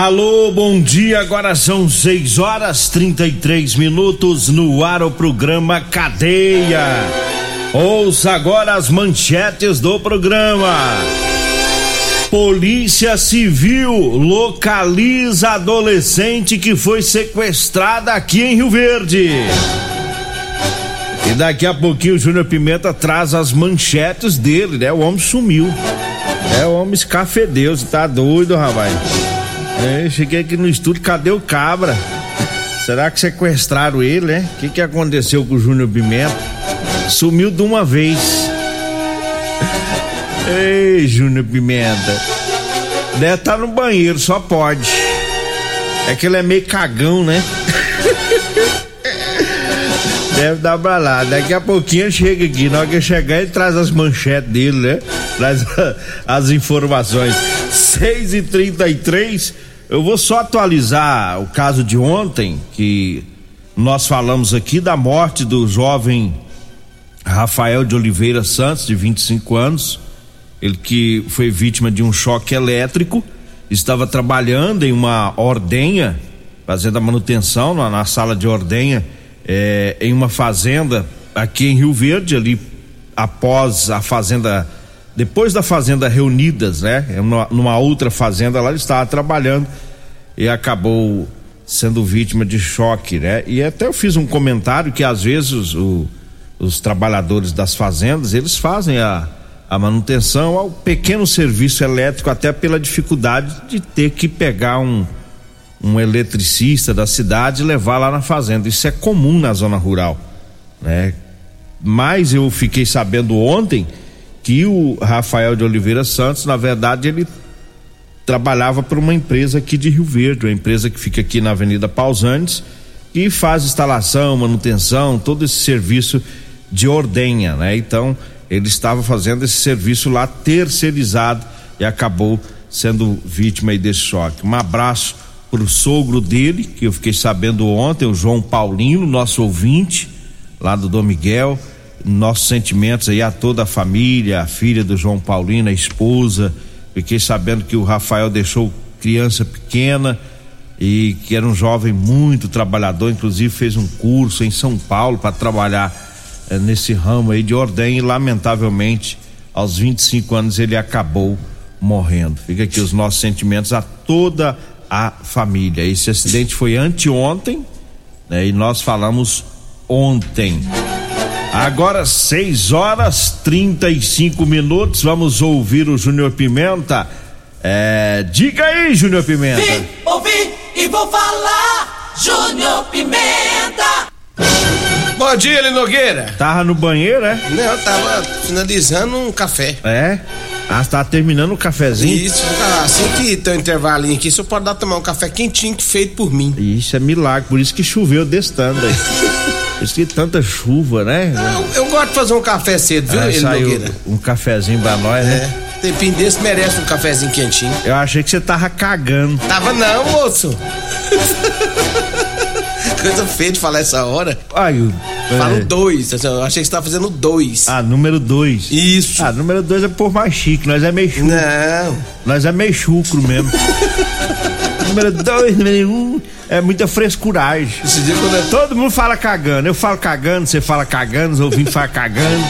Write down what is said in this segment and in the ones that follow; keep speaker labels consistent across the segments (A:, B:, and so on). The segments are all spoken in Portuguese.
A: Alô, bom dia. Agora são 6 horas 33 minutos no ar o programa Cadeia. Ouça agora as manchetes do programa. Polícia Civil localiza adolescente que foi sequestrada aqui em Rio Verde. E daqui a pouquinho o Júnior Pimenta traz as manchetes dele, né? O homem sumiu. É, o homem escafedeu, tá doido, rapaz. É, cheguei aqui no estúdio, cadê o cabra? Será que sequestraram ele, né? O que, que aconteceu com o Júnior Pimenta? Sumiu de uma vez. Ei, Júnior Pimenta. Deve estar tá no banheiro, só pode. É que ele é meio cagão, né? Deve dar pra lá. Daqui a pouquinho chega aqui. Na hora que ele chegar, ele traz as manchetes dele, né? Traz as informações. 6 e 33 Eu vou só atualizar o caso de ontem, que nós falamos aqui da morte do jovem Rafael de Oliveira Santos, de 25 anos. Ele que foi vítima de um choque elétrico, estava trabalhando em uma ordenha, fazendo a manutenção na, na sala de ordenha é, em uma fazenda aqui em Rio Verde, ali após a fazenda, depois da fazenda Reunidas, né? Numa, numa outra fazenda lá ele estava trabalhando e acabou sendo vítima de choque, né? E até eu fiz um comentário que às vezes o, os trabalhadores das fazendas eles fazem a, a manutenção ao pequeno serviço elétrico até pela dificuldade de ter que pegar um um eletricista da cidade levar lá na fazenda. Isso é comum na zona rural, né? Mas eu fiquei sabendo ontem que o Rafael de Oliveira Santos, na verdade, ele trabalhava para uma empresa aqui de Rio Verde, uma empresa que fica aqui na Avenida Pausantes, e faz instalação, manutenção, todo esse serviço de ordenha, né? Então, ele estava fazendo esse serviço lá terceirizado e acabou sendo vítima desse choque. Um abraço pro sogro dele, que eu fiquei sabendo ontem, o João Paulino, nosso ouvinte, lá do Dom Miguel. Nossos sentimentos aí a toda a família, a filha do João Paulino, a esposa. Fiquei sabendo que o Rafael deixou criança pequena e que era um jovem muito trabalhador, inclusive fez um curso em São Paulo para trabalhar eh, nesse ramo aí de ordem e lamentavelmente aos 25 anos ele acabou morrendo. Fica aqui os nossos sentimentos a toda a família. Esse acidente foi anteontem, né? E nós falamos ontem. Agora 6 horas 35 minutos, vamos ouvir o Júnior Pimenta. É, diga aí, Júnior Pimenta.
B: Vim, ouvi e vou falar, Júnior Pimenta.
C: Bom dia, Eli Nogueira.
A: Tava no banheiro, é?
C: Não, eu tava finalizando um café.
A: É? Ah, você tá terminando o cafezinho?
C: Isso, assim que tem um intervalinho aqui, você pode dar tomar um café quentinho que feito por mim.
A: Isso é milagre, por isso que choveu desse tanto aí. por isso que tanta chuva, né?
C: Não, eu gosto de fazer um café cedo, viu,
A: Ah, saiu um cafezinho pra nós, né?
C: É, tempinho desse merece um cafezinho quentinho.
A: Eu achei que você tava cagando.
C: Tava não, moço. Coisa feia de falar essa hora.
A: Ai, o-
C: Falo
A: é.
C: dois. Eu achei que você tava fazendo dois.
A: Ah, número dois.
C: Isso.
A: Ah, número dois é por mais chique, nós é meio chucro.
C: Não.
A: Nós é meio chucro mesmo. número dois, número um, é muita frescuragem.
C: Esse dia quando eu
A: Todo mundo fala cagando. Eu falo cagando, você fala cagando, os ouvintes falam cagando.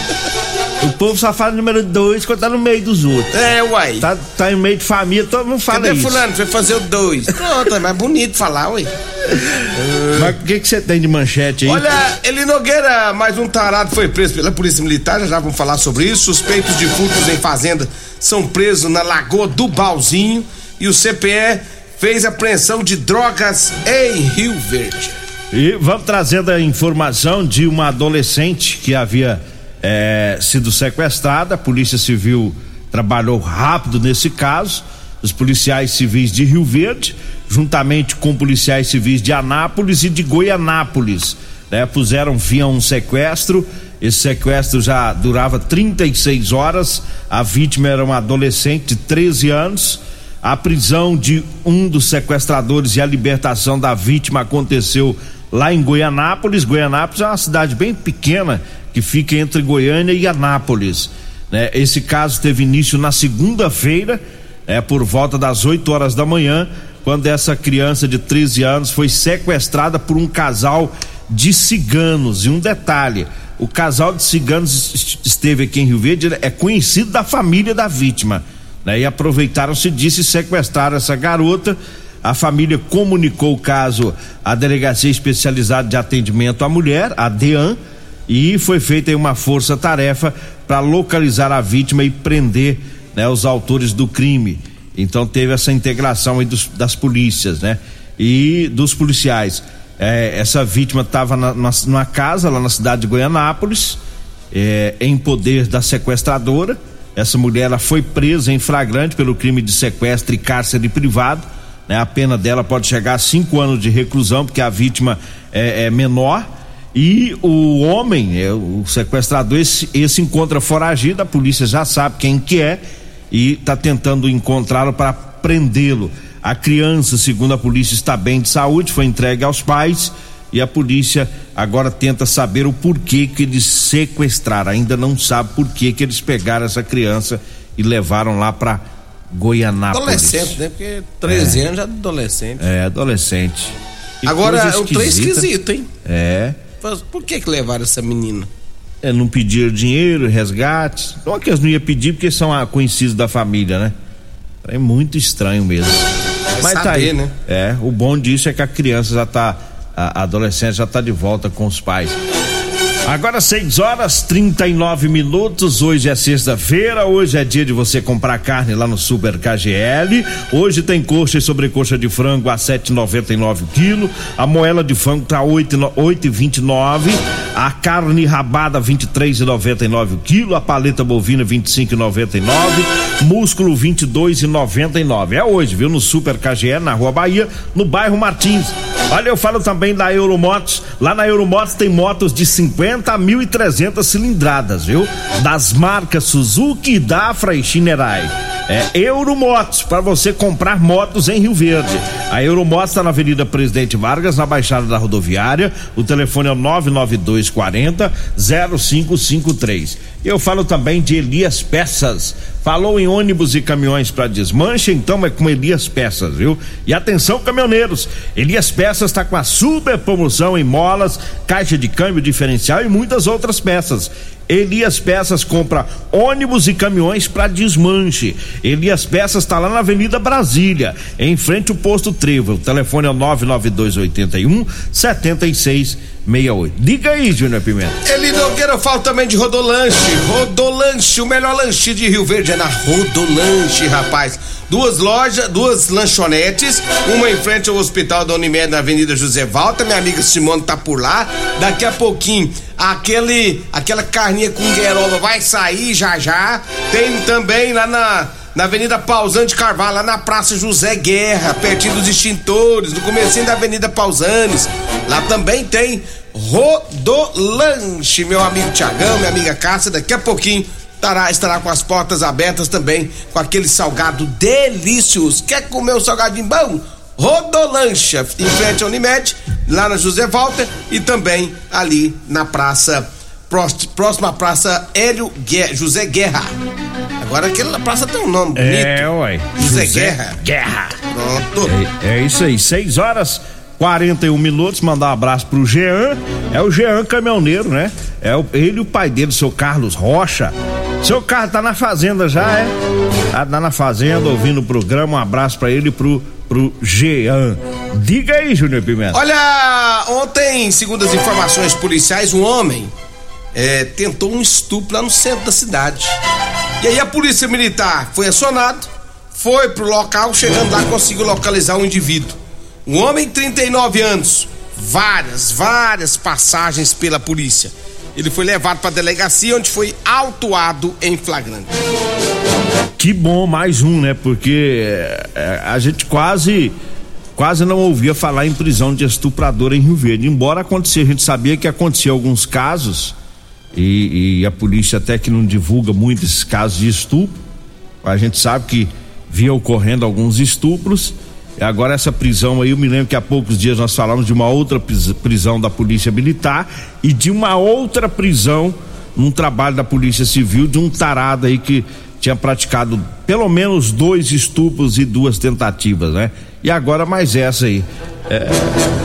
A: O povo só fala número dois quando tá no meio dos outros.
C: É, uai.
A: Tá, tá em meio de família, todo mundo fala
C: Cadê
A: isso.
C: fulano? Foi fazer o dois. Pronto, é mais bonito falar, ué.
A: Mas o que que você tem de manchete aí?
C: Olha, Eli Nogueira, mais um tarado foi preso pela Polícia Militar, já já vamos falar sobre isso. Suspeitos de furtos em fazenda são presos na Lagoa do Balzinho e o CPE fez apreensão de drogas em Rio Verde.
A: E vamos trazendo a informação de uma adolescente que havia eh, sido sequestrada. A Polícia Civil trabalhou rápido nesse caso. Os policiais civis de Rio Verde, juntamente com policiais civis de Anápolis e de Goianápolis, né, puseram fim a um sequestro. Esse sequestro já durava 36 horas. A vítima era uma adolescente de 13 anos. A prisão de um dos sequestradores e a libertação da vítima aconteceu lá em Goianápolis. Goianápolis é uma cidade bem pequena que fica entre Goiânia e Anápolis. né? Esse caso teve início na segunda-feira, é por volta das 8 horas da manhã, quando essa criança de 13 anos foi sequestrada por um casal de ciganos. E um detalhe: o casal de ciganos esteve aqui em Rio Verde, é conhecido da família da vítima. Né? E aproveitaram-se disso e sequestraram essa garota. A família comunicou o caso à Delegacia Especializada de Atendimento à Mulher, a DEAN, e foi feita uma força-tarefa para localizar a vítima e prender né, os autores do crime. Então teve essa integração dos, das polícias, né? E dos policiais. É, essa vítima estava numa casa lá na cidade de Goianápolis, é, em poder da sequestradora. Essa mulher ela foi presa em flagrante pelo crime de sequestro e cárcere privado. Né? A pena dela pode chegar a cinco anos de reclusão, porque a vítima é, é menor. E o homem, é, o sequestrador, esse, esse encontra foragido, a polícia já sabe quem que é e está tentando encontrá-lo para prendê-lo. A criança, segundo a polícia, está bem de saúde, foi entregue aos pais e a polícia agora tenta saber o porquê que eles sequestraram. Ainda não sabe por que que eles pegaram essa criança e levaram lá para Goianápolis.
C: Adolescente, né? Porque 13 é. anos já é adolescente.
A: É, adolescente.
C: Que agora, o trem esquisito, hein?
A: É.
C: Por que que levaram essa menina?
A: é, não pediram dinheiro, resgate. Não que eles não iam pedir porque são conhecidos da família, né? É muito estranho mesmo.
C: É Mas saber, tá aí, né?
A: É, o bom disso é que a criança já tá, a adolescente já tá de volta com os pais. Agora 6 horas 39 minutos. Hoje é sexta-feira. Hoje é dia de você comprar carne lá no Super KGL. Hoje tem coxa e sobrecoxa de frango a 7,99 quilo. A moela de frango tá 8,29. A carne rabada 23,99 quilo. A paleta bovina 25,99. Músculo 22,99. É hoje, viu? No Super KGL na Rua Bahia, no bairro Martins. Olha, eu falo também da Euromotos. Lá na Euromotos tem motos de 50 a 1.300 cilindradas, viu? Das marcas Suzuki, Dafra e Shinerai. É Euromotos, para você comprar motos em Rio Verde. A Euromotos está na Avenida Presidente Vargas, na Baixada da Rodoviária. O telefone é 99240 0553. Eu falo também de Elias Peças. Falou em ônibus e caminhões para desmanche, então é com Elias Peças, viu? E atenção, caminhoneiros! Elias Peças está com a super promoção em molas, caixa de câmbio diferencial e muitas outras peças. Elias Peças compra ônibus e caminhões para desmanche. Elias Peças está lá na Avenida Brasília, em frente ao posto Trevo. O telefone é o 99281 7668. Diga aí, Júnior Pimenta.
C: Eli Nogueira, eu falo também de Rodolanche. Rodolanche, o melhor lanche de Rio Verde é na Rodolanche, rapaz. Duas lojas, duas lanchonetes, uma em frente ao Hospital da Unimed na Avenida José Valta. Minha amiga Simone tá por lá. Daqui a pouquinho, aquele, aquela carninha com gueroba vai sair já já. Tem também lá na na Avenida Pausante Carvalho, na Praça José Guerra, pertinho dos extintores, no comecinho da Avenida Pausanes. Lá também tem Rodolanche, meu amigo Tiagão, minha amiga Cássia, daqui a pouquinho estará, estará com as portas abertas também, com aquele salgado delicioso. Quer comer o salgadinho bom? Rodolancha, em frente ao Unimed, lá na José Walter e também ali na praça, próxima praça Hélio Guerra, José Guerra. Agora aquela praça tem um nome bonito.
A: É, uai.
C: José, José Guerra.
A: Guerra. Pronto. É, é isso aí, 6 horas 41 minutos, mandar um abraço pro Jean, é o Jean caminhoneiro, né? É o, ele e o pai dele, o seu Carlos Rocha. Seu Carlos tá na fazenda já, é? Tá, tá na fazenda, ouvindo o programa, um abraço para ele e pro, pro Jean. Diga aí, Júnior Pimenta.
C: Olha, ontem, segundo as informações policiais, um homem é, tentou um estupro lá no centro da cidade. E aí a polícia militar foi acionado, foi pro local, chegando lá conseguiu localizar o indivíduo. Um homem, 39 anos, várias, várias passagens pela polícia. Ele foi levado para a delegacia onde foi autuado em flagrante.
A: Que bom, mais um, né? Porque é, a gente quase quase não ouvia falar em prisão de estuprador em Rio Verde. Embora acontecia, a gente sabia que acontecia alguns casos e, e a polícia até que não divulga muito esses casos de estupro. A gente sabe que vinha ocorrendo alguns estupros Agora essa prisão aí, eu me lembro que há poucos dias nós falamos de uma outra prisão da Polícia Militar e de uma outra prisão num trabalho da Polícia Civil de um tarado aí que tinha praticado pelo menos dois estupros e duas tentativas, né? E agora mais essa aí. É,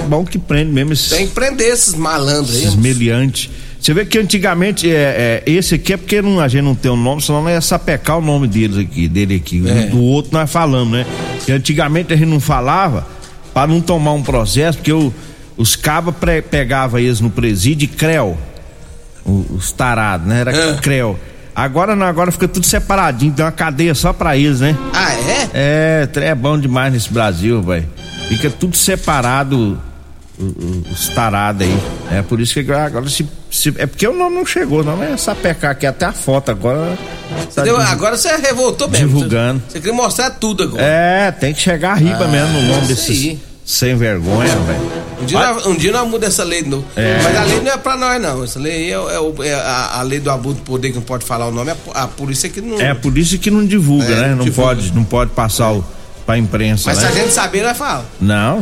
A: bom que prende mesmo esses.
C: Tem que prender esses malandros aí.
A: Esses meliantes. Você vê que antigamente é, é, esse aqui é porque não, a gente não tem o um nome, senão não ia sapecar o nome deles aqui, dele aqui. É. Do outro nós falamos, né? Que antigamente a gente não falava para não tomar um processo, porque o, os cabas pegavam eles no presídio e creu. Os tarados, né? Era é. creu. Agora não, agora fica tudo separadinho, tem uma cadeia só pra eles, né?
C: Ah, é?
A: É, é bom demais nesse Brasil, velho. Fica tudo separado, os tarados aí. É por isso que agora se, se, É porque o nome não chegou, não é sapecar aqui até a foto agora.
C: Tá Deu, agora você revoltou mesmo.
A: Divulgando.
C: Você, você queria mostrar tudo agora.
A: É, tem que chegar a riba ah, mesmo no nome desses. Aí. Sem vergonha, velho.
C: Um dia, nós, um dia nós muda essa lei de novo. É. Mas a lei não é pra nós, não. Essa lei é, é, é a, a, lei do abuso de poder que não pode falar o nome, a, é a polícia que não.
A: É a polícia que não divulga, é, né? Não divulga. pode, não pode passar o pra imprensa.
C: Mas
A: né?
C: se a gente saber, nós fala.
A: Não,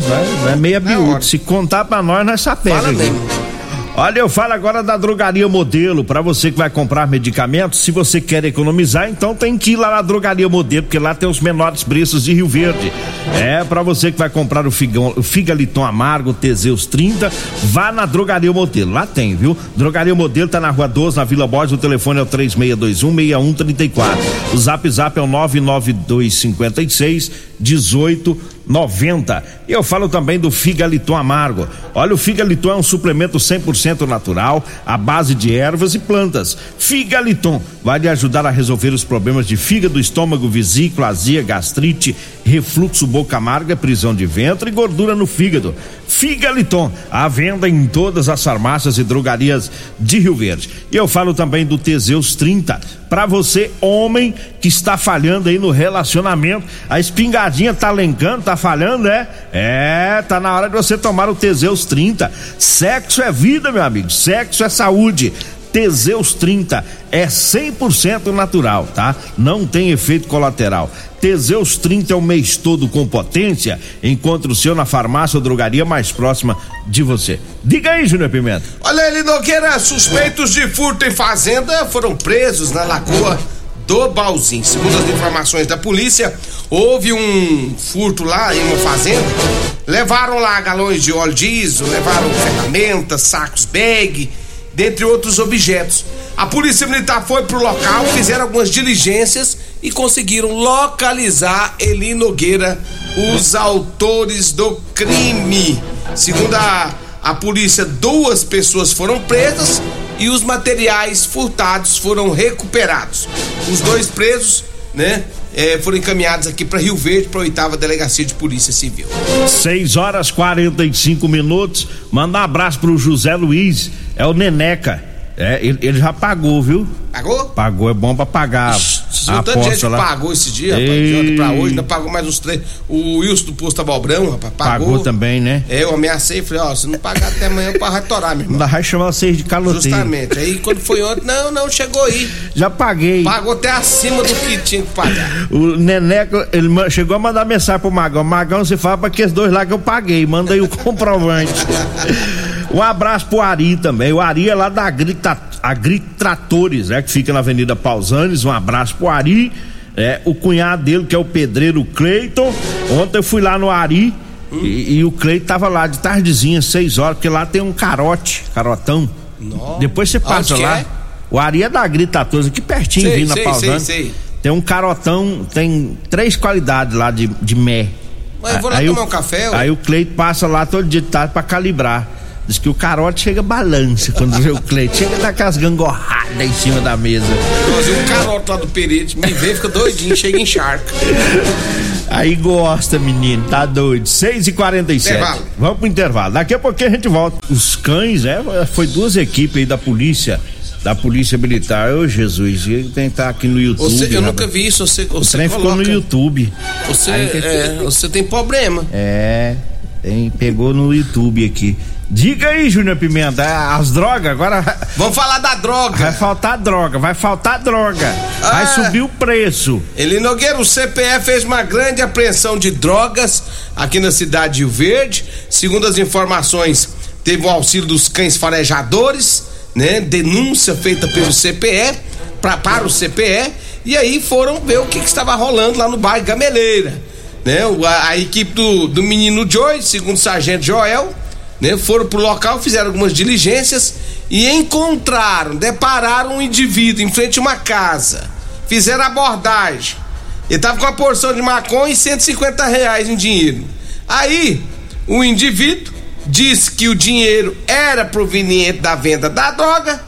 A: é meia biúdo. Se contar pra nós, nós sapega. Fala mesmo. Olha, eu falo agora da Drogaria Modelo. Para você que vai comprar medicamentos, se você quer economizar, então tem que ir lá na Drogaria Modelo, porque lá tem os menores preços de Rio Verde. É, para você que vai comprar o, figão, o Figaliton Amargo, Teseus 30, vá na Drogaria Modelo. Lá tem, viu? Drogaria Modelo tá na Rua 12, na Vila Borges. O telefone é o 3621-6134. O zap zap é o 99256 18 90. Eu falo também do Figaliton Amargo. Olha, o Figaliton é um suplemento 100% natural, à base de ervas e plantas. Figaliton vai lhe ajudar a resolver os problemas de fígado, estômago, vesícula, azia, gastrite, refluxo, boca amarga, prisão de ventre e gordura no fígado. Figaliton, à venda em todas as farmácias e drogarias de Rio Verde. E eu falo também do Teseus 30 para você, homem que está falhando aí no relacionamento. A espingardinha tá lencando, tá falhando, é? É, tá na hora de você tomar o Teseus 30. Sexo é vida, meu amigo. Sexo é saúde. Teseus 30 é 100% natural, tá? Não tem efeito colateral. Teseus 30 é o mês todo com potência. Encontre o seu na farmácia ou drogaria mais próxima de você. Diga aí, Júnior Pimenta.
C: Olha, ele Nogueira, suspeitos de furto em fazenda foram presos na lagoa do Balzinho. Segundo as informações da polícia, houve um furto lá em uma fazenda. Levaram lá galões de óleo diesel, levaram ferramentas, sacos bag, dentre outros objetos. A polícia militar foi pro local, fizeram algumas diligências e conseguiram localizar Eli Nogueira, os autores do crime. Segundo a, a polícia, duas pessoas foram presas e os materiais furtados foram recuperados. Os dois presos, né, é, foram encaminhados aqui para Rio Verde, para a oitava delegacia de polícia civil.
A: 6 horas 45 minutos. Manda um abraço pro José Luiz, é o Neneca. É, ele, ele já pagou, viu?
C: Pagou?
A: Pagou, é bom pra pagar.
C: Ixi, a tanto gente lá. pagou esse dia, rapaz, de ontem pra hoje, ainda pagou mais uns três. O Wilson do Posto Abalbrão, rapaz, pagou.
A: Pagou também, né?
C: É, eu ameacei, falei, ó, se não pagar até amanhã, o vai torar, meu irmão.
A: Ainda vai chamar vocês de caloteiro.
C: Justamente. Aí quando foi ontem, não, não, chegou aí.
A: Já paguei.
C: Pagou até acima do que tinha que pagar.
A: O Neneco, ele chegou a mandar mensagem pro Magão. Magão, você fala pra aqueles dois lá que eu paguei, manda aí o comprovante. um abraço pro Ari também. O Ari é lá da Grita Agritratores, né? Que fica na Avenida Pausanes. Um abraço pro Ari. É, o cunhado dele, que é o pedreiro Cleiton. Ontem eu fui lá no Ari e, e, o Cleiton tava lá de tardezinha, seis horas, porque lá tem um carote, carotão. Nossa. Depois você passa lá. É? O Ari é da Agritratores, aqui pertinho, sei, vindo na Pausanes. Sei, sei. Tem um carotão, tem três qualidades lá de, de mé.
C: Mas eu vou lá aí tomar o, um café.
A: Aí o Cleiton passa lá todo dia de tarde pra calibrar. Diz que o carote chega balança quando vê o Cleito. Chega daquelas gangorradas em cima da mesa.
C: Nossa, o carote lá do perete me vê, fica doidinho, chega em charca.
A: Aí gosta, menino, tá doido. 6 e 47 intervalo. Vamos pro intervalo. Daqui a pouquinho a gente volta. Os cães, é, foi duas equipes aí da polícia da Polícia Militar. Ô Jesus, ele tem que estar aqui no YouTube.
C: Você, eu nunca vi isso. Você, você
A: o trem coloca... ficou no YouTube.
C: Você, é, você tem problema.
A: É, tem, pegou no YouTube aqui. Diga aí, Júnior Pimenta, é, as drogas agora.
C: Vamos falar da droga.
A: Vai faltar droga, vai faltar droga. Ah, vai subir o preço.
C: Ele Nogueira, o CPE fez uma grande apreensão de drogas aqui na cidade de Rio Verde. Segundo as informações, teve o auxílio dos cães farejadores, né? Denúncia feita pelo CPE pra, para o CPE. E aí foram ver o que, que estava rolando lá no bairro Gameleira. né? A, a equipe do, do menino Joy, segundo o sargento Joel, né? Foram pro local, fizeram algumas diligências e encontraram, depararam um indivíduo em frente a uma casa. Fizeram abordagem. Ele tava com uma porção de maconha e 150 reais em dinheiro. Aí, o indivíduo disse que o dinheiro era proveniente da venda da droga.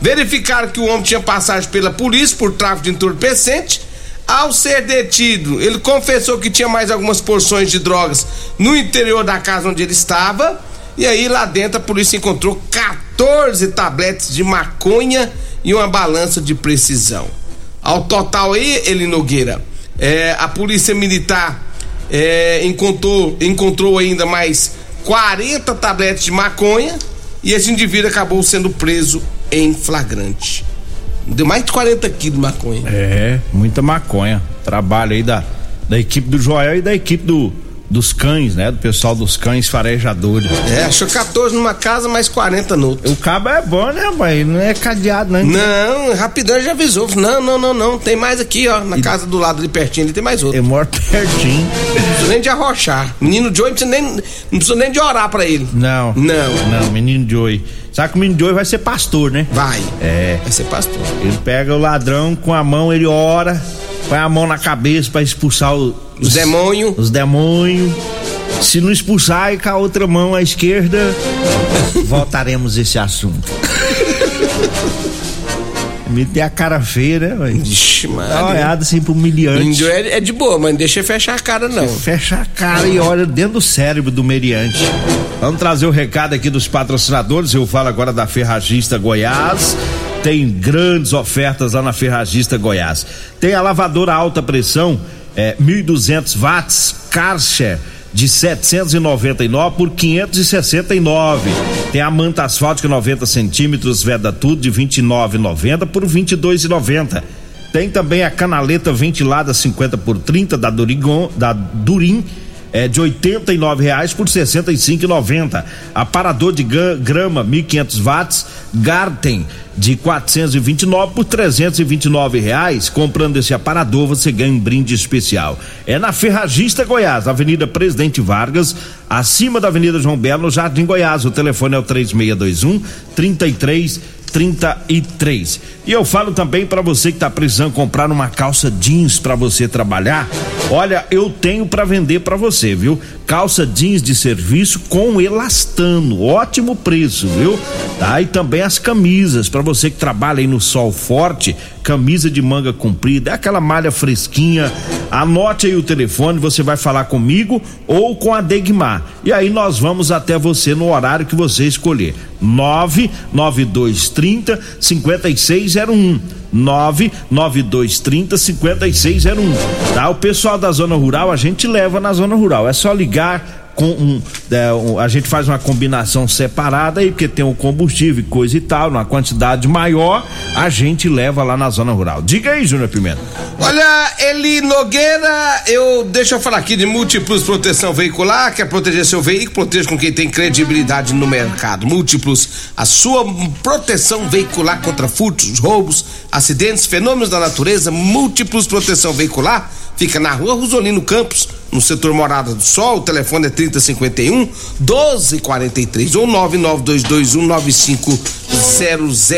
C: Verificaram que o homem tinha passagem pela polícia por tráfico de entorpecente. Ao ser detido, ele confessou que tinha mais algumas porções de drogas no interior da casa onde ele estava. E aí, lá dentro, a polícia encontrou 14 tabletes de maconha e uma balança de precisão. Ao total aí, ele Nogueira, é, a polícia militar é, encontrou, encontrou ainda mais 40 tabletes de maconha e esse indivíduo acabou sendo preso em flagrante. Deu mais de 40 quilos de maconha.
A: É, muita maconha. Trabalho aí da, da equipe do Joel e da equipe do, dos cães, né? Do pessoal dos cães farejadores.
C: É, achou 14 numa casa, mais 40 no outro.
A: O cabo é bom, né, mãe? Não é cadeado, né?
C: Não, rapidão já avisou. Não, não, não, não. Tem mais aqui, ó. Na e... casa do lado ali pertinho, ali tem mais outro.
A: Eu moro pertinho.
C: Não precisa nem de arrochar. Menino Joey não nem, não precisa nem de orar pra ele.
A: Não.
C: Não.
A: Não, menino Joey. Sabe que o menino Joey vai ser pastor, né?
C: Vai.
A: É.
C: Vai ser pastor.
A: Ele pega o ladrão com a mão, ele ora, põe a mão na cabeça para expulsar
C: os, os demônios.
A: Os demônios. Se não expulsar e com a outra mão à esquerda, voltaremos esse assunto. Me tem a cara feia, né?
C: Ixi, mano.
A: Dá uma olhada assim pro humilhante.
C: Índio é, é, de boa, mas não deixa fechar a cara, não.
A: Fecha a cara e olha dentro do cérebro do meriante. Vamos trazer o recado aqui dos patrocinadores. Eu falo agora da Ferragista Goiás. Tem grandes ofertas lá na Ferragista Goiás. Tem a lavadora alta pressão, é, 1.200 watts, Karcher de 799 por 569. Tem a manta asfáltica 90 centímetros, veda tudo de 29,90 por 22,90. Tem também a canaleta ventilada 50 por 30 da Durigon, da Durim é de R$ reais por R$ 65,90. Aparador de grama 1.500 watts Garten de 429 por 329 reais. Comprando esse aparador você ganha um brinde especial. É na Ferragista Goiás, Avenida Presidente Vargas, acima da Avenida João Belo, no Jardim Goiás. O telefone é o 3621 33 33. E eu falo também para você que tá precisando comprar uma calça jeans para você trabalhar. Olha, eu tenho para vender para você, viu? Calça jeans de serviço com elastano, ótimo preço, viu? Tá? E também as camisas para você que trabalha aí no sol forte, camisa de manga comprida, é aquela malha fresquinha. Anote aí o telefone, você vai falar comigo ou com a Degmar. E aí nós vamos até você no horário que você escolher. 99230 5601. 99230 5601. Tá? O pessoal da zona rural, a gente leva na zona rural. É só ligar com um, é, um, a gente faz uma combinação separada aí, porque tem o combustível e coisa e tal, numa quantidade maior, a gente leva lá na zona rural. Diga aí, Júnior Pimenta.
C: Olha, Eli Nogueira, eu deixa eu falar aqui de Múltiplos Proteção Veicular, quer proteger seu veículo, proteja com quem tem credibilidade no mercado. Múltiplos, a sua proteção veicular contra furtos, roubos, acidentes, fenômenos da natureza, Múltiplos Proteção Veicular, fica na rua Rosolino Campos, no setor Morada do Sol, o telefone é 3051 1243 ou 99221 9500.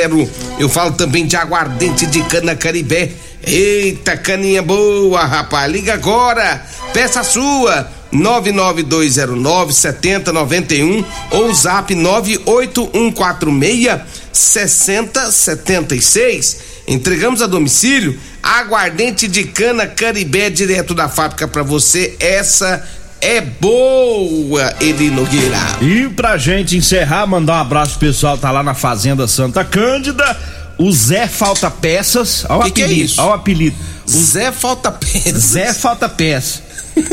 C: Eu falo também de aguardente de cana caribé. Eita, caninha boa, rapaz. Liga agora. Peça sua. 99209 7091 ou zap 98146 6076. Entregamos a domicílio aguardente de cana Caribé direto da fábrica para você. Essa é boa, Eli Nogueira.
A: E pra gente encerrar, mandar um abraço pro pessoal tá lá na Fazenda Santa Cândida. O Zé Falta Peças. Olha o apelido. Que é isso? Olha o apelido.
C: O Zé Falta Peças.
A: Zé Falta Peças.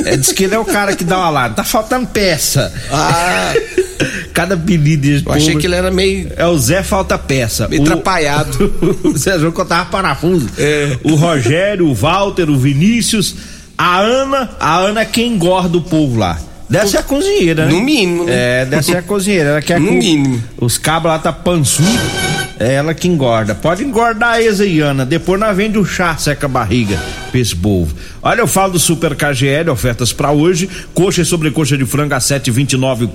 A: É, diz que ele é o cara que dá uma alarme. Tá faltando peça.
C: Ah.
A: Cada apelido
C: Eu povo, achei que ele era meio.
A: É o Zé Falta Peça.
C: Meio o, atrapalhado.
A: o Zé João contava parafuso. É. O Rogério, o Walter, o Vinícius, a Ana. A Ana é quem engorda o povo lá. Deve ser a cozinheira, né?
C: No mínimo,
A: né? É, deve ser a cozinheira. Ela quer
C: no mínimo.
A: Os cabos lá tá pançudo. É ela que engorda. Pode engordar eles aí, Ana. Depois nós vende o chá, seca a barriga. pra esse povo. Olha, eu falo do Super KGL, ofertas para hoje, coxa e sobrecoxa de frango a 7,29,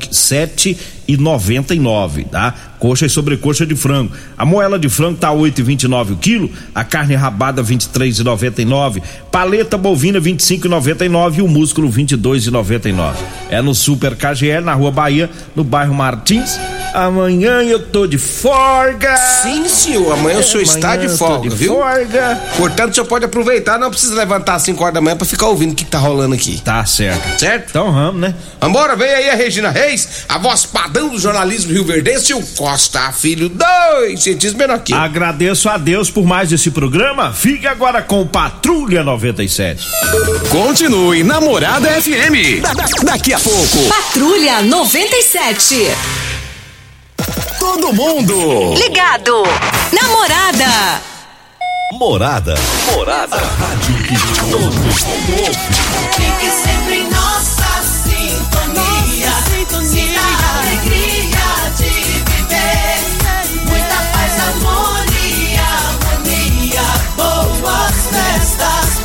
A: 7,99, tá? Coxa e sobrecoxa de frango. A moela de frango tá 8,29 o quilo, a carne rabada 23,99, paleta bovina 25,99 e o músculo 22,99. É no Super KGL, na Rua Bahia, no bairro Martins. Amanhã eu tô de folga.
C: Sim, senhor. Amanhã o senhor está de folga,
A: de
C: viu?
A: Folga.
C: Portanto, o senhor pode aproveitar, não precisa levantar às 5 horas da manhã pra ficar ouvindo o que, que tá rolando aqui.
A: Tá certo.
C: Certo?
A: Então vamos, né?
C: Vambora, vem aí a Regina Reis, a voz padrão do jornalismo Rio Verdense e o Costa Filho, dois cientistas menor que eu.
A: Agradeço a Deus por mais esse programa. Fique agora com Patrulha 97.
D: Continue Namorada FM. Da- da- daqui a pouco,
E: Patrulha 97.
D: Todo mundo.
E: Ligado. Namorada.
D: Morada. Morada.
B: Fique sempre em nossa sintonia. Sinta a alegria de viver. Muita paz, harmonia, harmonia. Boas festas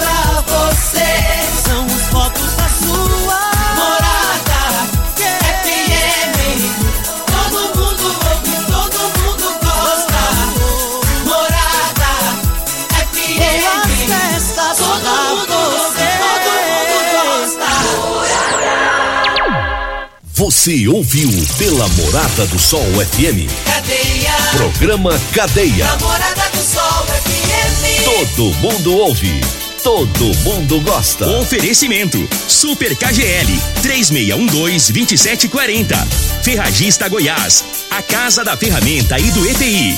D: Você ouviu pela Morada do Sol FM.
B: Cadeia.
D: Programa Cadeia.
B: Namorada do Sol FM.
D: Todo mundo ouve. Todo mundo gosta.
F: Oferecimento: Super KGL 3612-2740. Ferragista Goiás, a casa da ferramenta e do EPI.